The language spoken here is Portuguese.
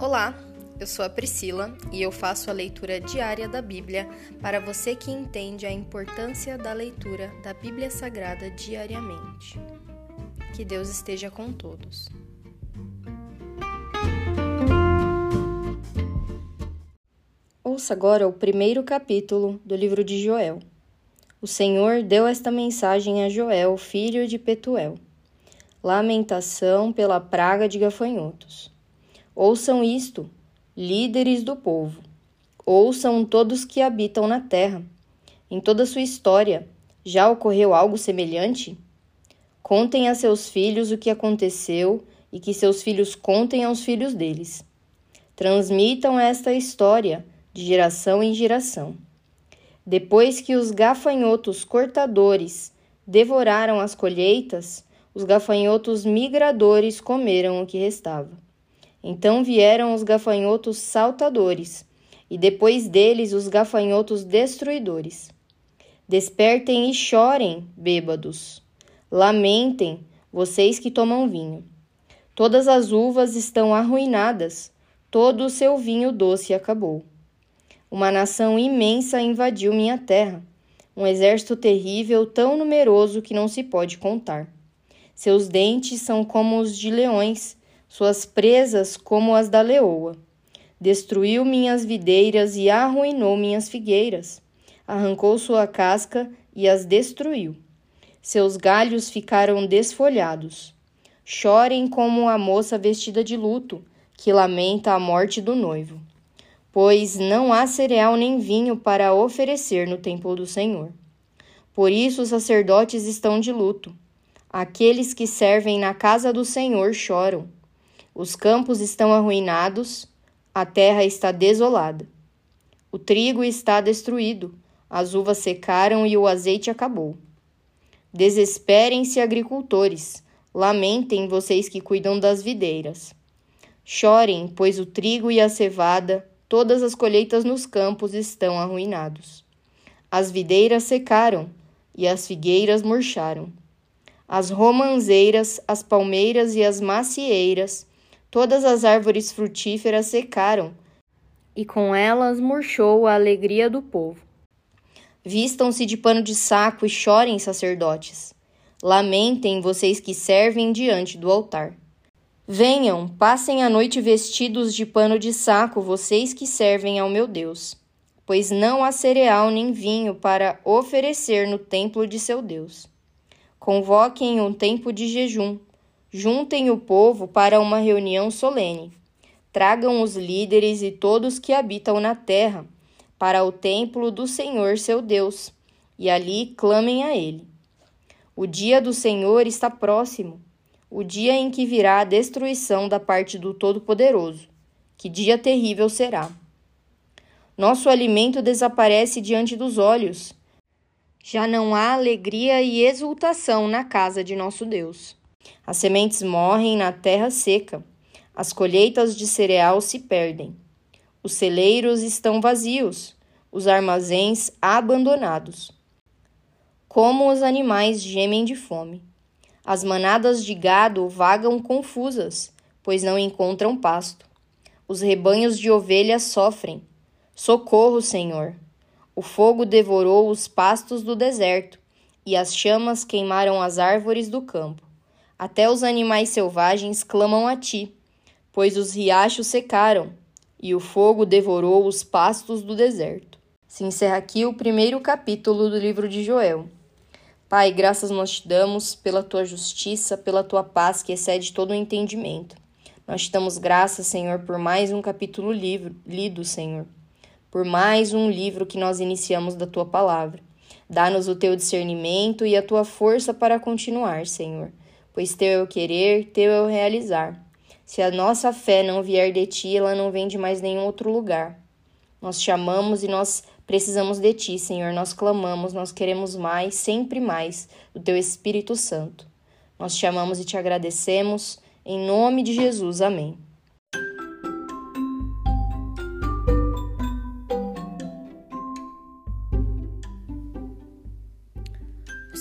Olá, eu sou a Priscila e eu faço a leitura diária da Bíblia para você que entende a importância da leitura da Bíblia Sagrada diariamente. Que Deus esteja com todos. Ouça agora o primeiro capítulo do livro de Joel. O Senhor deu esta mensagem a Joel, filho de Petuel. Lamentação pela praga de gafanhotos. Ouçam isto, líderes do povo. Ouçam todos que habitam na terra. Em toda sua história, já ocorreu algo semelhante? Contem a seus filhos o que aconteceu e que seus filhos contem aos filhos deles. Transmitam esta história de geração em geração. Depois que os gafanhotos cortadores devoraram as colheitas, os gafanhotos migradores comeram o que restava. Então vieram os gafanhotos saltadores, e depois deles os gafanhotos destruidores. Despertem e chorem, bêbados. Lamentem, vocês que tomam vinho. Todas as uvas estão arruinadas, todo o seu vinho doce acabou. Uma nação imensa invadiu minha terra, um exército terrível tão numeroso que não se pode contar. Seus dentes são como os de leões, suas presas como as da leoa. Destruiu minhas videiras e arruinou minhas figueiras. Arrancou sua casca e as destruiu. Seus galhos ficaram desfolhados. Chorem como a moça vestida de luto, que lamenta a morte do noivo. Pois não há cereal nem vinho para oferecer no templo do Senhor. Por isso os sacerdotes estão de luto. Aqueles que servem na casa do Senhor choram. Os campos estão arruinados, a terra está desolada. O trigo está destruído, as uvas secaram e o azeite acabou. Desesperem-se, agricultores, lamentem vocês que cuidam das videiras. Chorem, pois o trigo e a cevada, todas as colheitas nos campos estão arruinados. As videiras secaram e as figueiras murcharam. As romanzeiras, as palmeiras e as macieiras Todas as árvores frutíferas secaram, e com elas murchou a alegria do povo. Vistam-se de pano de saco e chorem, sacerdotes. Lamentem vocês que servem diante do altar. Venham, passem a noite vestidos de pano de saco, vocês que servem ao meu Deus, pois não há cereal nem vinho para oferecer no templo de seu Deus. Convoquem um tempo de jejum Juntem o povo para uma reunião solene. Tragam os líderes e todos que habitam na terra para o templo do Senhor seu Deus, e ali clamem a ele. O dia do Senhor está próximo, o dia em que virá a destruição da parte do Todo-Poderoso. Que dia terrível será! Nosso alimento desaparece diante dos olhos. Já não há alegria e exultação na casa de nosso Deus. As sementes morrem na terra seca, as colheitas de cereal se perdem. Os celeiros estão vazios, os armazéns abandonados. Como os animais gemem de fome. As manadas de gado vagam confusas, pois não encontram pasto. Os rebanhos de ovelhas sofrem. Socorro, Senhor! O fogo devorou os pastos do deserto, e as chamas queimaram as árvores do campo. Até os animais selvagens clamam a ti, pois os riachos secaram e o fogo devorou os pastos do deserto. Se encerra aqui o primeiro capítulo do livro de Joel. Pai, graças nós te damos pela tua justiça, pela tua paz que excede todo o entendimento. Nós te damos graças, Senhor, por mais um capítulo livro, lido, Senhor, por mais um livro que nós iniciamos da tua palavra. Dá-nos o teu discernimento e a tua força para continuar, Senhor pois teu é o querer, teu é o realizar. Se a nossa fé não vier de ti, ela não vem de mais nenhum outro lugar. Nós chamamos e nós precisamos de ti, Senhor. Nós clamamos, nós queremos mais, sempre mais, do teu Espírito Santo. Nós te amamos e te agradecemos. Em nome de Jesus. Amém.